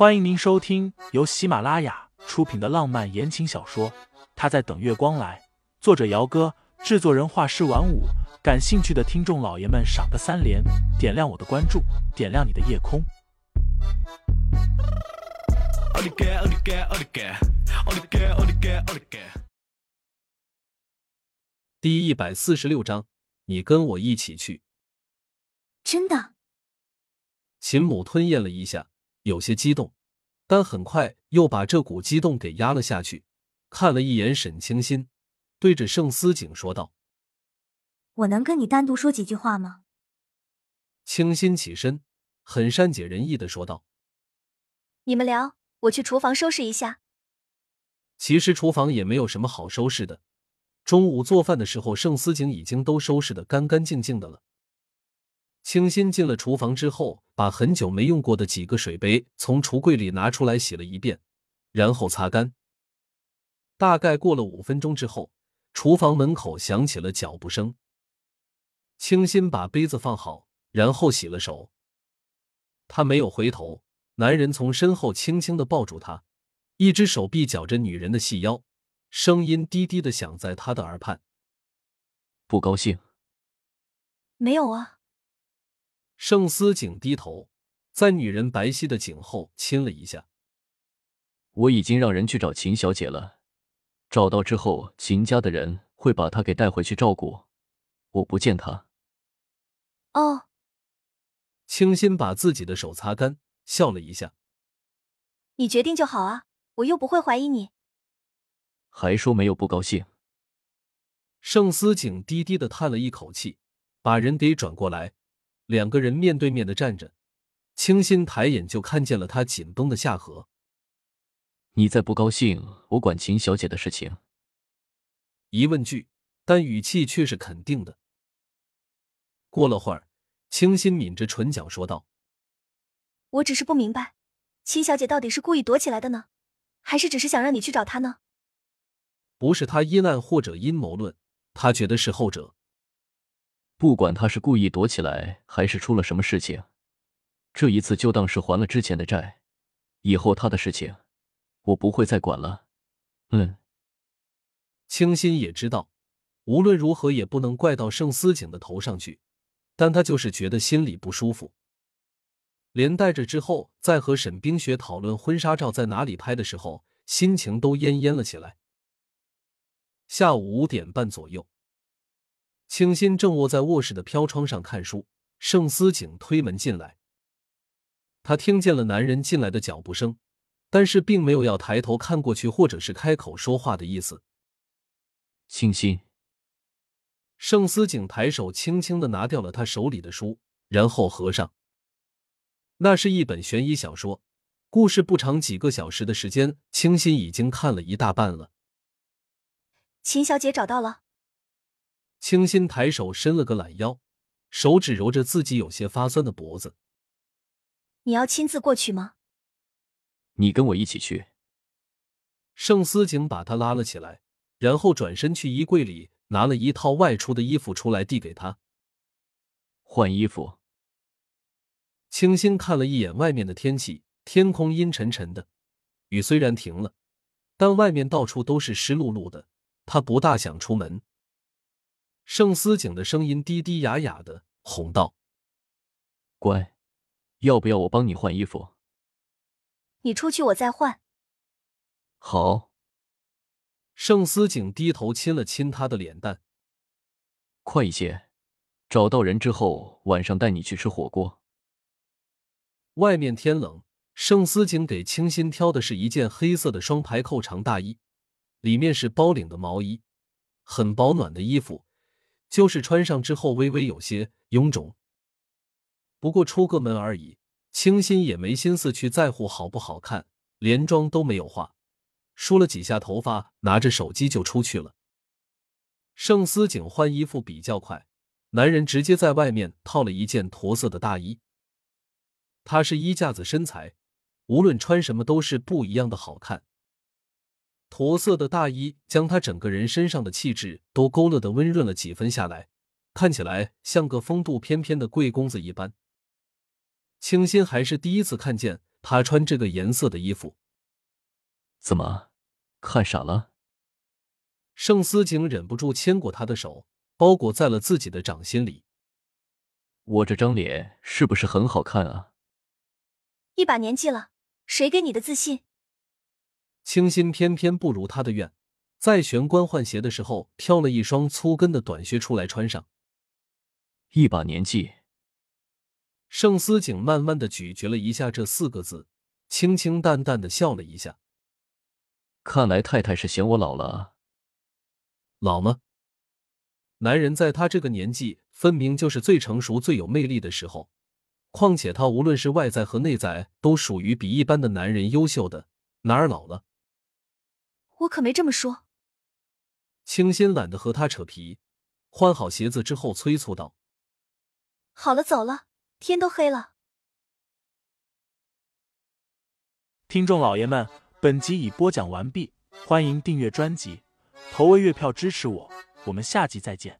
欢迎您收听由喜马拉雅出品的浪漫言情小说《他在等月光来》，作者：姚哥，制作人：画师晚舞。感兴趣的听众老爷们，赏个三连，点亮我的关注，点亮你的夜空。第一百四十六章，你跟我一起去。真的？秦母吞咽了一下。有些激动，但很快又把这股激动给压了下去。看了一眼沈清心，对着盛思景说道：“我能跟你单独说几句话吗？”清心起身，很善解人意的说道：“你们聊，我去厨房收拾一下。”其实厨房也没有什么好收拾的。中午做饭的时候，盛思景已经都收拾的干干净净的了。清新进了厨房之后，把很久没用过的几个水杯从橱柜里拿出来洗了一遍，然后擦干。大概过了五分钟之后，厨房门口响起了脚步声。清新把杯子放好，然后洗了手。他没有回头，男人从身后轻轻的抱住她，一只手臂绞着女人的细腰，声音低低的响在她的耳畔：“不高兴？没有啊。”盛思景低头，在女人白皙的颈后亲了一下。我已经让人去找秦小姐了，找到之后，秦家的人会把她给带回去照顾。我不见她。哦。清新把自己的手擦干，笑了一下。你决定就好啊，我又不会怀疑你。还说没有不高兴。盛思景低低的叹了一口气，把人给转过来。两个人面对面的站着，清新抬眼就看见了他紧绷的下颌。你再不高兴，我管秦小姐的事情。疑问句，但语气却是肯定的。过了会儿，清新抿着唇角说道：“我只是不明白，秦小姐到底是故意躲起来的呢，还是只是想让你去找她呢？”不是他阴暗或者阴谋论，他觉得是后者。不管他是故意躲起来，还是出了什么事情，这一次就当是还了之前的债。以后他的事情，我不会再管了。嗯。清新也知道，无论如何也不能怪到盛思景的头上去，但他就是觉得心里不舒服。连带着之后在和沈冰雪讨论婚纱照在哪里拍的时候，心情都恹恹了起来。下午五点半左右。清新正卧在卧室的飘窗上看书，盛思景推门进来。他听见了男人进来的脚步声，但是并没有要抬头看过去或者是开口说话的意思。清新，盛思景抬手轻轻的拿掉了他手里的书，然后合上。那是一本悬疑小说，故事不长，几个小时的时间，清新已经看了一大半了。秦小姐找到了。清新抬手伸了个懒腰，手指揉着自己有些发酸的脖子。你要亲自过去吗？你跟我一起去。盛思景把他拉了起来，然后转身去衣柜里拿了一套外出的衣服出来，递给他。换衣服。清新看了一眼外面的天气，天空阴沉沉的，雨虽然停了，但外面到处都是湿漉漉的，他不大想出门。盛思景的声音低低哑哑的哄道：“乖，要不要我帮你换衣服？你出去，我再换。”好。盛思景低头亲了亲他的脸蛋。快一些，找到人之后，晚上带你去吃火锅。外面天冷，盛思景给清新挑的是一件黑色的双排扣长大衣，里面是包领的毛衣，很保暖的衣服。就是穿上之后微微有些臃肿，不过出个门而已，清新也没心思去在乎好不好看，连妆都没有化，梳了几下头发，拿着手机就出去了。盛思景换衣服比较快，男人直接在外面套了一件驼色的大衣。他是衣架子身材，无论穿什么都是不一样的好看。驼色的大衣将他整个人身上的气质都勾勒的温润了几分下来，看起来像个风度翩翩的贵公子一般。清新还是第一次看见他穿这个颜色的衣服。怎么，看傻了？盛思景忍不住牵过他的手，包裹在了自己的掌心里。我这张脸是不是很好看啊？一把年纪了，谁给你的自信？清新偏偏不如他的愿，在玄关换鞋的时候，挑了一双粗跟的短靴出来穿上。一把年纪。盛思景慢慢的咀嚼了一下这四个字，清清淡淡的笑了一下。看来太太是嫌我老了。老吗？男人在他这个年纪，分明就是最成熟、最有魅力的时候。况且他无论是外在和内在，都属于比一般的男人优秀的，哪儿老了？我可没这么说。清新懒得和他扯皮，换好鞋子之后催促道：“好了，走了。”天都黑了，听众老爷们，本集已播讲完毕，欢迎订阅专辑，投喂月票支持我，我们下集再见。